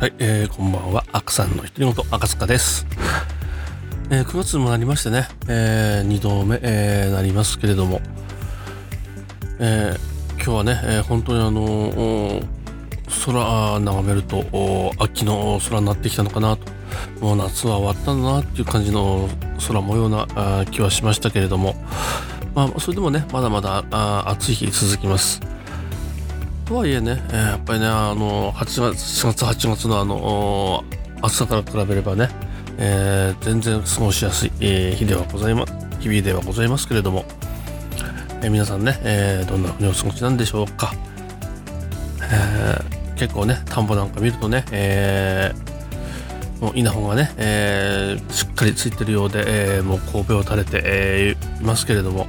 はい、えー、こんばんは。アクさんの独り言、赤塚です。えー、9月もなりましてね、えー、2度目、えー、なりますけれども、えー、今日はね、えー、本当にあのー、空眺めると、秋の空になってきたのかなと、もう夏は終わったんだなっていう感じの空模様な気はしましたけれども、まあ、それでもね、まだまだ暑い日続きます。とはいえね、えーやっぱりね、あの、8月、7月、8月のあの、暑さから比べればね、えー全然過ごしやすい、日ではございます、日々ではございますけれども、えー皆さんね、えーどんなふうにお過ごしなんでしょうか。えー結構ね、田んぼなんか見るとね、えーもう稲穂がね、えーしっかりついてるようで、えーもう神戸を垂れて、えーいますけれども、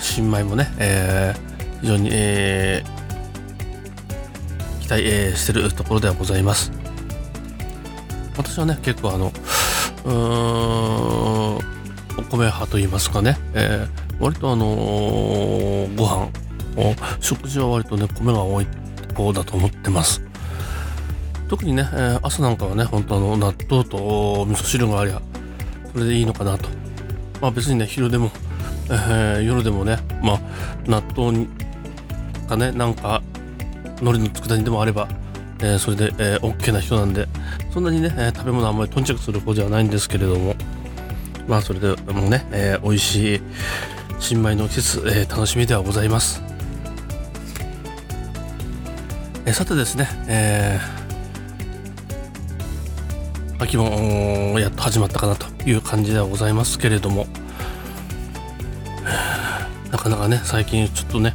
新米もね、えー非常に、えー期待、えーしてるところではございます。私はね、結構あの、うーん、お米派と言いますかね、えー割とあのーご飯を、食事は割とね、米が多い方だと思ってます。特にね、えー朝なんかはね、本当あの、納豆と味噌汁がありゃ、それでいいのかなと。まあ別にね、昼でも、えー夜でもね、まあ、納豆にかね、なんか、海苔の佃煮でもあれば、えーそれで、えー OK な人なんで、そんなにね、え食べ物あんまり頓着する方ではないんですけれども、まあそれでもね、えー美味しい新米の季節、え楽しみではございます。えさてですね、え秋もやっと始まったかなという感じではございますけれども、なかなかね、最近ちょっとね、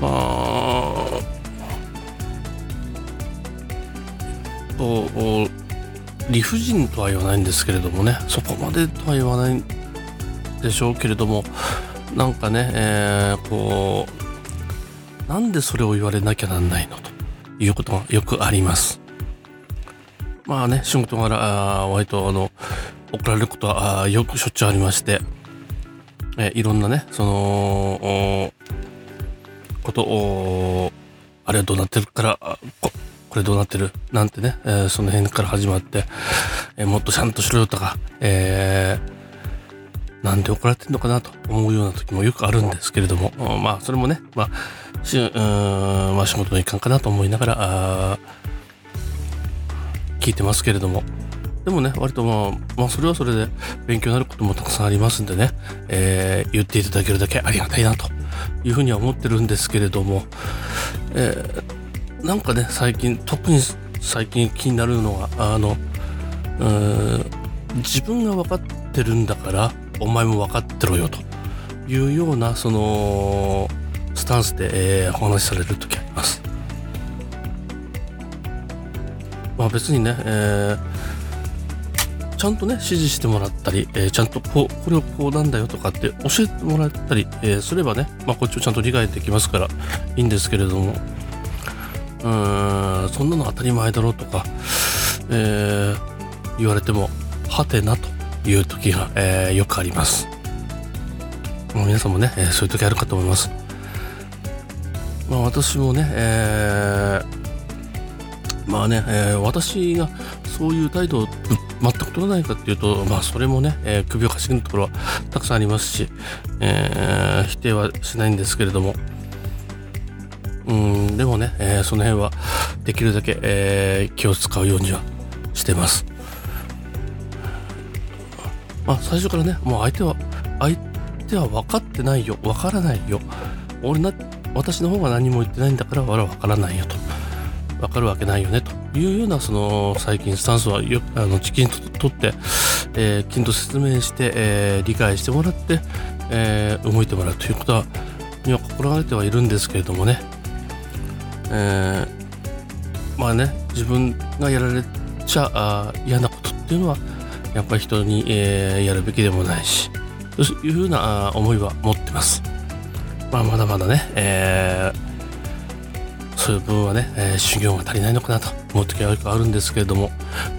まあ、と理不尽とは言わないんですけれどもね。そこまでとは言わないんでしょうけれどもなんかね、えーこうなんでそれを言われなきゃなんないのということがよくあります。まあね仕事柄割とあの怒られることはよくしょっちゅうありまして、えーいろんなねそのことをあれはどうなってるからこれどうなってる？なんてね、えーその辺から始まって、えーもっとちゃんとしろよとか、えーなんで怒られてんのかなと思うような時もよくあるんですけれども、まあそれもね、まあ、しうんまあ仕事の一環かなと思いながら、聞いてますけれども、でもね、割とまあ、まあそれはそれで勉強になることもたくさんありますんでね、えー言っていただけるだけありがたいなというふうには思ってるんですけれども、えーなんかね最近特に最近気になるのがあのうん自分が分かってるんだからお前も分かってろよというようなそのスタンスで、えーお話しされる時あります。まあ別にね、えーちゃんとね指示してもらったり、えーちゃんとこうこれをこうなんだよとかって教えてもらったり、えーすればね、まあ、こっちをちゃんと理解できますからいいんですけれどもうんそんなの当たり前だろうとか、えー言われてもはてなという時が、えーよくあります。まあ皆さんもね、えーそういう時あるかと思います。まあ私もね、えーまあね、え私がそういう態度を全く取らないかっていうと、まあそれもね、え首をかしげるところはたくさんありますし、え否定はしないんですけれども、うん、でもね、えーその辺はできるだけ、えー気を使うようにはしてます。まあ最初からね、もう相手は、相手は分かってないよ、分からないよ。俺な、私の方が何も言ってないんだから、俺は分からないよと。分かるわけないよねというようなその最近スタンスはよあのきちんと取って、えーきちんと説明して、えー理解してもらって、えー動いてもらうということはには心がけてはいるんですけれどもね、えーまあね自分がやられちゃあ嫌なことっていうのはやっぱり人に、えーやるべきでもないしそういうふうな思いは持ってます。まあまだまだね、えーそういう部分はね、えー修行が足りないのかなと思う時はよくあるんですけれども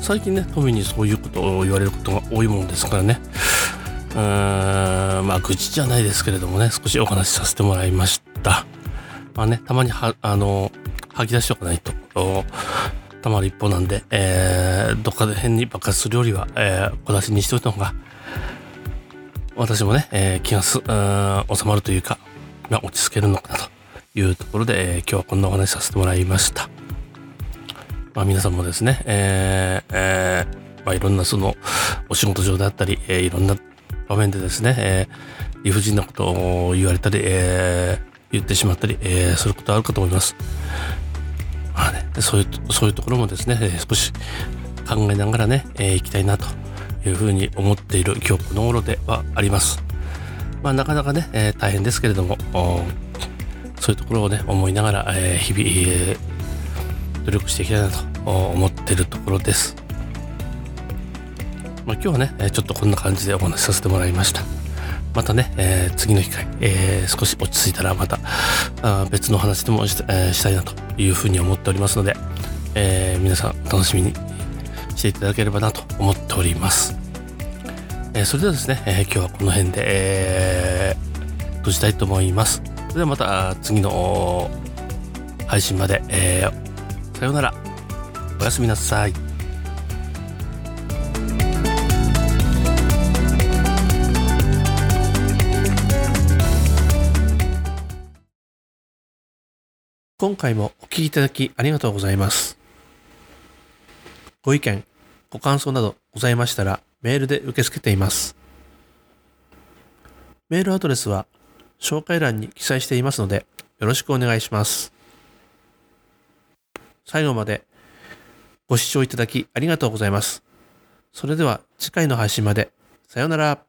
最近ね富にそういうことを言われることが多いものですからねうーんまあ愚痴じゃないですけれどもね少しお話しさせてもらいましたまあねたまにはあの吐き出しておかないとたまる一方なんで、えー、どっかで変に爆発するよりは、えー、小出しにしておいた方が、私もね、えー、気がす、収まるというか、まあ、落ち着けるのかなというところで、えー、今日はこんなお話させてもらいました。まあ、皆さんもですね、えーえーまあ、いろんなそのお仕事上であったり、えー、いろんな場面でですね、えー、理不尽なことを言われたり、えー、言ってしまったり、えー、することあるかと思います。まあね、そういう、そういうところもですね、少し考えながらね、えー、いきたいなというふうに思っている今日この頃ではあります。まあなかなかね、えー、大変ですけれども、そういうところをね、思いながら、えー、日々、えー、努力していきたいなと思っているところです。まあ今日はね、ちょっとこんな感じでお話しさせてもらいました。またね、えー、次の機会、えー、少し落ち着いたらまたあ別の話でもし,、えー、したいなというふうに思っておりますので、えー、皆さん楽しみにしていただければなと思っております。えー、それではですね、えー、今日はこの辺で、えー、閉じたいと思います。それではまた次の配信まで、えー、さようなら。おやすみなさい。今回もお聞きいただきありがとうございます。ご意見、ご感想などございましたらメールで受け付けています。メールアドレスは紹介欄に記載していますのでよろしくお願いします。最後までご視聴いただきありがとうございます。それでは次回の配信まで。さようなら。